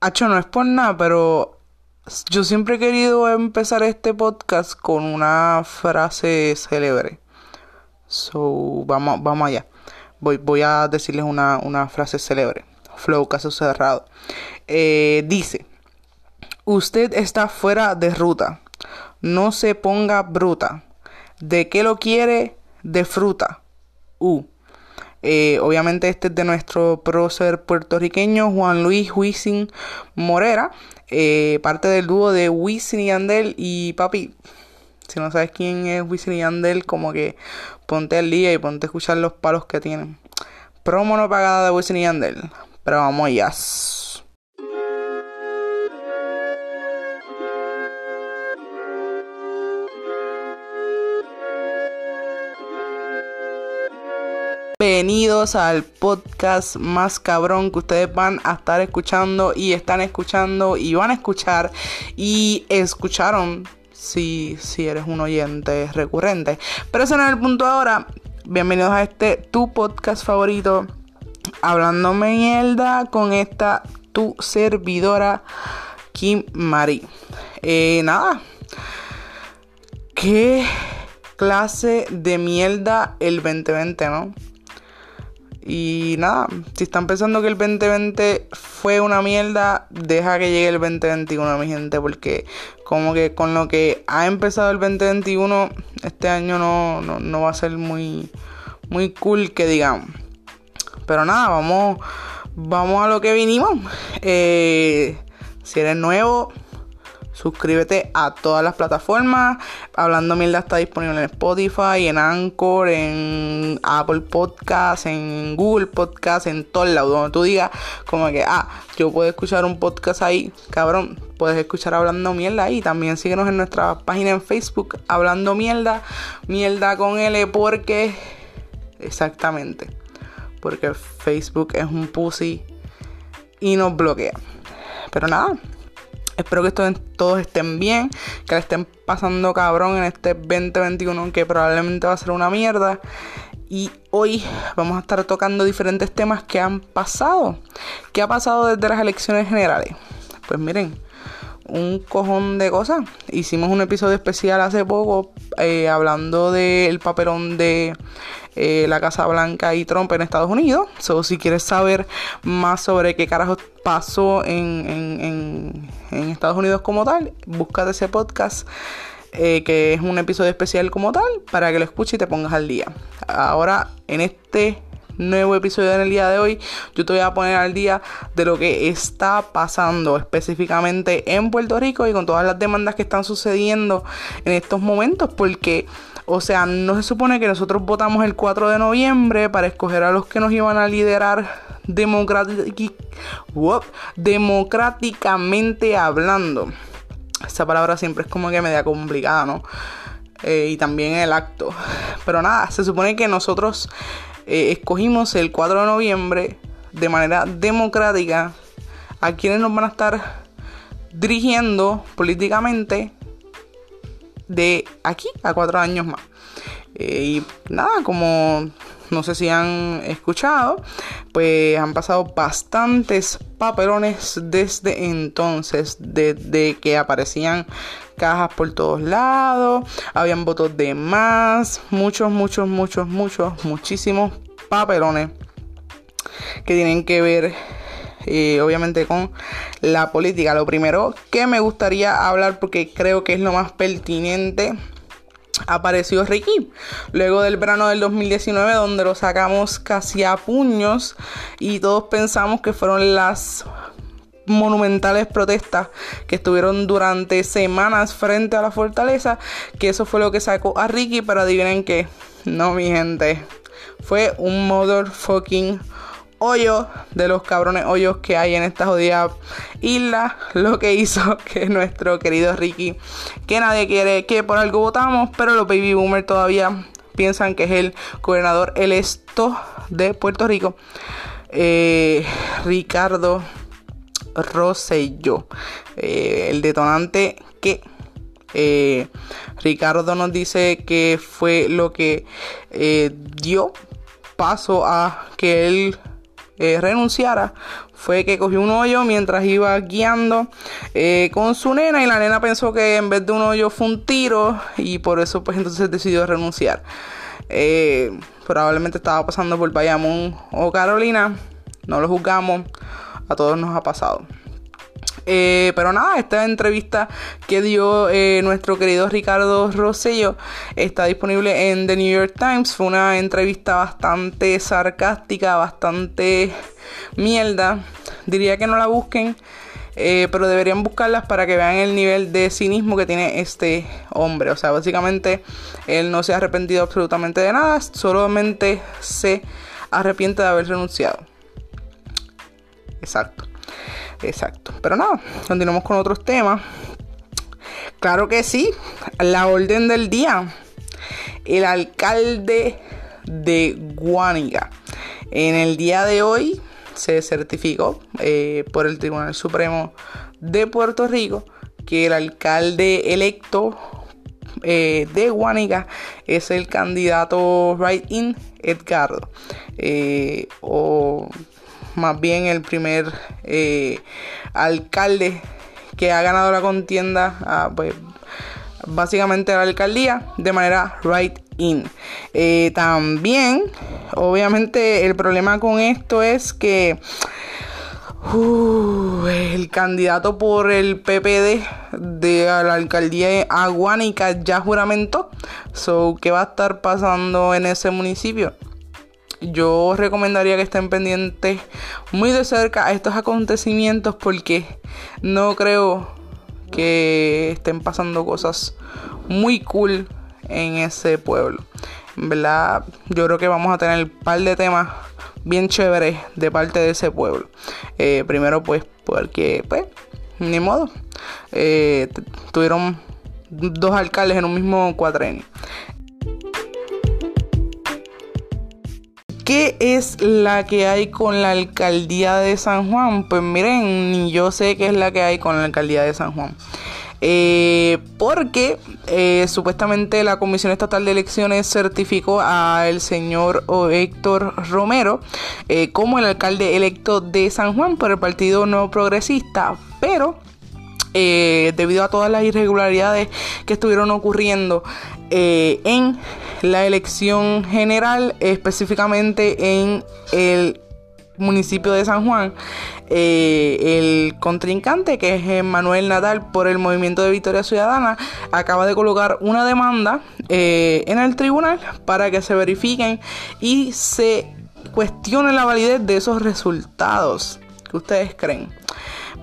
Hacho, no es por nada, pero yo siempre he querido empezar este podcast con una frase célebre. So, vamos, vamos allá. Voy, voy a decirles una, una frase célebre. Flow, caso cerrado. Eh, dice, usted está fuera de ruta. No se ponga bruta. ¿De qué lo quiere? De fruta. U. Eh, obviamente este es de nuestro prócer puertorriqueño Juan Luis Wisin Morera, eh, parte del dúo de Wisin y Andel y papi. Si no sabes quién es Wisin y Andel, como que ponte al día y ponte a escuchar los palos que tienen. Promo no pagada de Wisin y Andel. Pero vamos allá. Bienvenidos al podcast más cabrón que ustedes van a estar escuchando y están escuchando y van a escuchar y escucharon si, si eres un oyente recurrente. Pero ese no es el punto ahora. Bienvenidos a este tu podcast favorito. Hablando mierda con esta tu servidora Kim Marie. Eh, nada. ¿Qué clase de mierda el 2020, no? Y nada, si están pensando que el 2020 fue una mierda, deja que llegue el 2021, mi gente, porque como que con lo que ha empezado el 2021, este año no, no, va a ser muy, muy cool que digamos. Pero nada, vamos, vamos a lo que vinimos. Eh, si eres nuevo, Suscríbete a todas las plataformas. Hablando Mierda está disponible en Spotify, en Anchor, en Apple Podcasts, en Google Podcasts, en todos lados. Donde tú digas, como que, ah, yo puedo escuchar un podcast ahí, cabrón. Puedes escuchar Hablando Mierda ahí. También síguenos en nuestra página en Facebook, Hablando Mierda. Mierda con L, porque. Exactamente. Porque Facebook es un pussy y nos bloquea. Pero nada. Espero que todos estén bien, que le estén pasando cabrón en este 2021 que probablemente va a ser una mierda. Y hoy vamos a estar tocando diferentes temas que han pasado. ¿Qué ha pasado desde las elecciones generales? Pues miren, un cojón de cosas. Hicimos un episodio especial hace poco eh, hablando del papelón de eh, la Casa Blanca y Trump en Estados Unidos. So, si quieres saber más sobre qué carajo pasó en, Estados Unidos como tal, búscate ese podcast. Eh, que es un episodio especial como tal, para que lo escuches y te pongas al día. Ahora, en este nuevo episodio en el día de hoy, yo te voy a poner al día de lo que está pasando específicamente en Puerto Rico y con todas las demandas que están sucediendo en estos momentos, porque o sea, no se supone que nosotros votamos el 4 de noviembre para escoger a los que nos iban a liderar democráticamente hablando. Esa palabra siempre es como que media complicada, ¿no? Eh, y también el acto. Pero nada, se supone que nosotros eh, escogimos el 4 de noviembre de manera democrática a quienes nos van a estar dirigiendo políticamente de aquí a cuatro años más. Eh, y nada, como no sé si han escuchado, pues han pasado bastantes papelones desde entonces, desde que aparecían cajas por todos lados, habían votos de más, muchos, muchos, muchos, muchos, muchísimos papelones que tienen que ver eh, obviamente con la política. Lo primero que me gustaría hablar porque creo que es lo más pertinente apareció Ricky. Luego del verano del 2019 donde lo sacamos casi a puños y todos pensamos que fueron las monumentales protestas que estuvieron durante semanas frente a la fortaleza que eso fue lo que sacó a Ricky pero adivinen que no mi gente. Fue un motherfucking hoyo de los cabrones hoyos que hay en esta jodida isla. Lo que hizo que nuestro querido Ricky, que nadie quiere, que por algo votamos, pero los baby boomers todavía piensan que es el gobernador el esto de Puerto Rico. Eh, Ricardo Rosselló. Eh, el detonante que eh, Ricardo nos dice que fue lo que dio paso a que él eh, renunciara fue que cogió un hoyo mientras iba guiando eh, con su nena y la nena pensó que en vez de un hoyo fue un tiro y por eso pues entonces decidió renunciar. Eh, probablemente estaba pasando por Bayamón o Carolina, no lo juzgamos, a todos nos ha pasado. Eh, pero nada, esta entrevista que dio eh, nuestro querido Ricardo Rosello está disponible en The New York Times. Fue una entrevista bastante sarcástica, bastante mierda. Diría que no la busquen. Eh, pero deberían buscarlas para que vean el nivel de cinismo que tiene este hombre. O sea, básicamente él no se ha arrepentido absolutamente de nada, solamente se arrepiente de haber renunciado. Exacto. Exacto. Pero nada, continuamos con otros temas. Claro que sí, la orden del día. El alcalde de Guánica. En el día de hoy se certificó eh, por el Tribunal Supremo de Puerto Rico que el alcalde electo eh, de Guánica es el candidato Right-In Edgardo. Eh, o más bien el primer eh, alcalde que ha ganado la contienda, ah, pues, básicamente la alcaldía, de manera right in. Eh, también, obviamente, el problema con esto es que uh, el candidato por el PPD de la alcaldía Aguánica ya juramentó. So, ¿qué va a estar pasando en ese municipio? Yo recomendaría que estén pendientes muy de cerca a estos acontecimientos porque no creo que estén pasando cosas muy cool en ese pueblo. verdad, yo creo que vamos a tener un par de temas bien chéveres de parte de ese pueblo. Eh, primero, pues, porque, pues, ni modo. Eh, tuvieron dos alcaldes en un mismo cuatrenio. ¿Qué es la que hay con la alcaldía de San Juan? Pues miren, ni yo sé qué es la que hay con la alcaldía de San Juan. Eh, porque eh, supuestamente la Comisión Estatal de Elecciones certificó al señor Héctor Romero eh, como el alcalde electo de San Juan por el Partido No Progresista, pero debido a todas las irregularidades que estuvieron ocurriendo eh, en la elección general, específicamente en el municipio de San Juan, eh, el contrincante, que es Manuel Nadal por el Movimiento de Victoria Ciudadana, acaba de colocar una demanda eh, en el tribunal para que se verifiquen y se cuestione la validez de esos resultados. ¿Qué ustedes creen?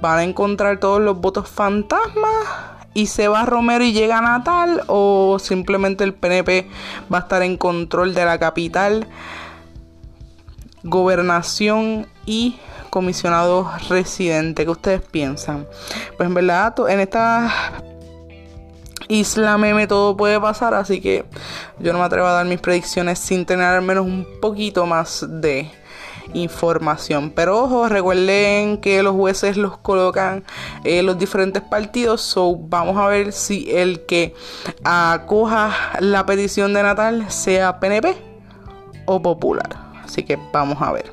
¿Van a encontrar todos los votos fantasmas? Y se va Romero y llega Natal o simplemente el PNP va a estar en control de la capital, gobernación y comisionado residente. ¿Qué ustedes piensan? Pues en verdad en esta isla meme todo puede pasar, así que yo no me atrevo a dar mis predicciones sin tener al menos un poquito más de información. Pero ojo, recuerden que los jueces los colocan en los diferentes partidos. So vamos a ver si el que acoja la petición de Natal sea PNP o Popular. Así que vamos a ver.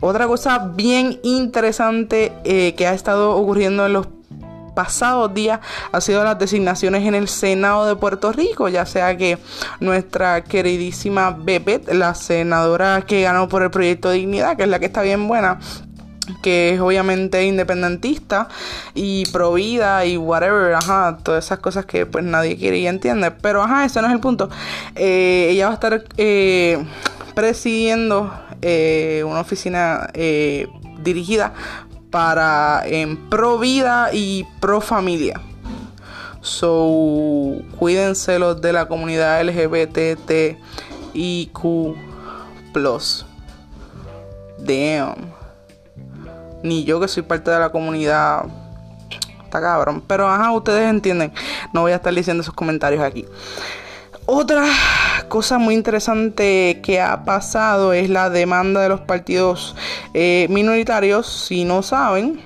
Otra cosa bien interesante eh, que ha estado ocurriendo en los pasados días ha sido las designaciones en el Senado de Puerto Rico, ya sea que nuestra queridísima Bebet, la senadora que ganó por el proyecto Dignidad, que es la que está bien buena, que es obviamente independentista y provida y whatever, ajá, todas esas cosas que pues nadie quiere y entiende. Pero ajá, ese no es el punto. Eh, ella va a estar eh, presidiendo eh, una oficina dirigida para en pro vida y pro familia. So, cuídense los de la comunidad LGBTIQ. Damn. Ni yo que soy parte de la comunidad. Está cabrón. Pero ajá, ustedes entienden. No voy a estar diciendo esos comentarios aquí. Otra cosa muy interesante que ha pasado es la demanda de los partidos eh, minoritarios. Si no saben,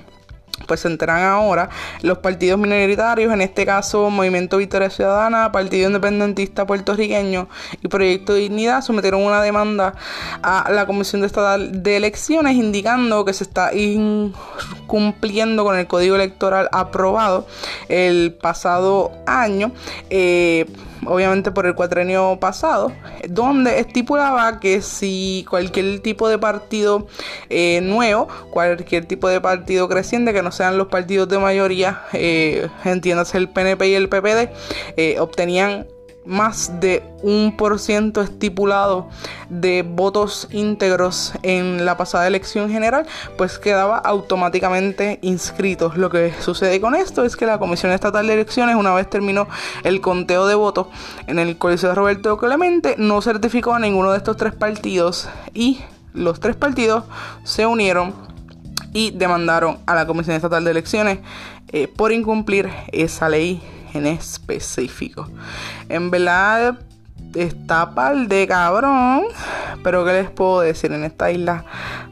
pues se enteran ahora los partidos minoritarios, en este caso Movimiento Victoria Ciudadana, Partido Independentista Puertorriqueño y Proyecto Dignidad, sometieron una demanda a la Comisión Estatal de Elecciones indicando que se está incumpliendo con el código electoral aprobado el pasado año. Eh, obviamente por el cuatrenio pasado, donde estipulaba que si cualquier tipo de partido eh, nuevo, cualquier tipo de partido creciente, que no sean los partidos de mayoría, eh, entiéndase el PNP y el PPD, eh, obtenían más de un por ciento estipulado de votos íntegros en la pasada elección general, pues quedaba automáticamente inscrito. Lo que sucede con esto es que la Comisión Estatal de Elecciones, una vez terminó el conteo de votos en el Coliseo de Roberto Clemente, no certificó a ninguno de estos tres partidos y los tres partidos se unieron y demandaron a la Comisión Estatal de Elecciones eh, por incumplir esa ley en específico. En verdad está pal de cabrón, pero ¿qué les puedo decir? En esta isla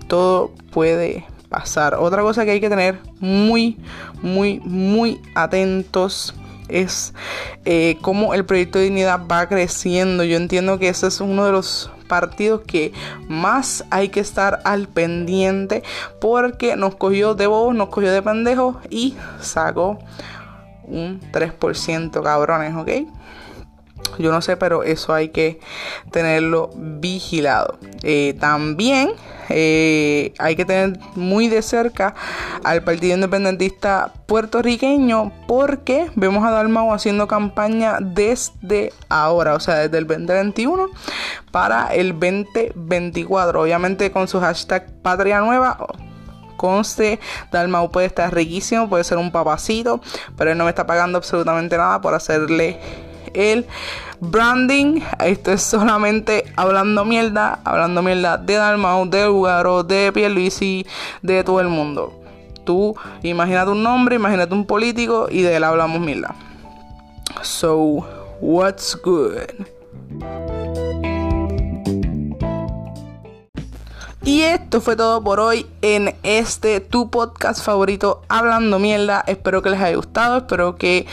todo puede pasar. Otra cosa que hay que tener muy, muy, muy atentos es eh, cómo el proyecto de dignidad va creciendo. Yo entiendo que ese es uno de los partidos que más hay que estar al pendiente porque nos cogió de bobos, nos cogió de pendejos y sacó un 3%, cabrones, ¿ok? Yo no sé, pero eso hay que tenerlo vigilado. Eh, también eh, hay que tener muy de cerca al Partido Independentista puertorriqueño porque vemos a Dalmau haciendo campaña desde ahora, o sea, desde el 2021 para el 2024. Obviamente con su hashtag Patria Nueva conste, Dalmau puede estar riquísimo, puede ser un papacito, pero él no me está pagando absolutamente nada por hacerle el branding. Esto es solamente hablando mierda, hablando mierda de Dalmau, de Lugaro, de Pierluisi, de todo el mundo. Tú imagínate un nombre, imagínate un político y de él hablamos mierda. So, what's good? Y esto fue todo por hoy en este tu podcast favorito Hablando Mierda. Espero que les haya gustado, espero que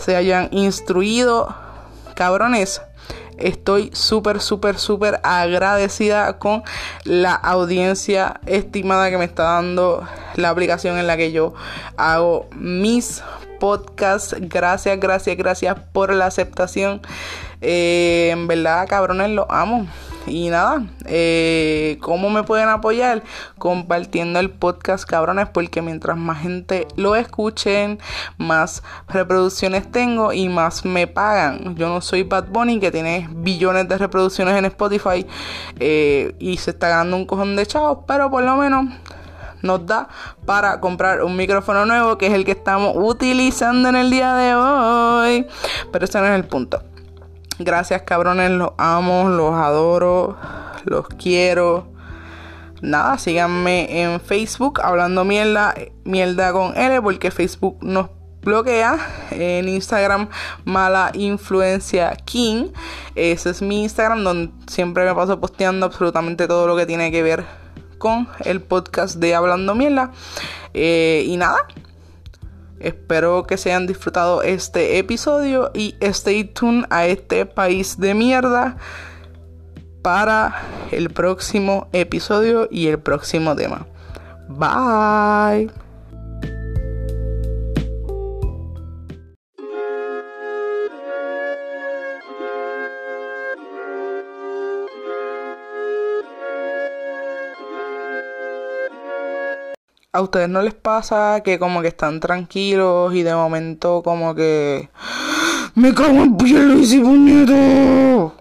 se hayan instruido. Cabrones, estoy súper, súper, súper agradecida con la audiencia estimada que me está dando la aplicación en la que yo hago mis podcasts. Gracias, gracias, gracias por la aceptación. Eh, en verdad, cabrones, lo amo. Y nada, eh, ¿cómo me pueden apoyar? Compartiendo el podcast, cabrones, porque mientras más gente lo escuchen, más reproducciones tengo y más me pagan. Yo no soy Bad Bunny que tiene billones de reproducciones en Spotify eh, y se está ganando un cojón de chavos, pero por lo menos nos da para comprar un micrófono nuevo que es el que estamos utilizando en el día de hoy. Pero ese no es el punto. Gracias cabrones, los amo, los adoro, los quiero. Nada, síganme en Facebook hablando mierda, mierda con L porque Facebook nos bloquea. En Instagram, mala influencia King. Ese es mi Instagram donde siempre me paso posteando absolutamente todo lo que tiene que ver con el podcast de Hablando Mierda. Eh, y nada, Espero que se hayan disfrutado este episodio y stay tuned a este país de mierda para el próximo episodio y el próximo tema. Bye. ¿A ustedes no les pasa que como que están tranquilos y de momento como que... ¡Me cago en puñetas!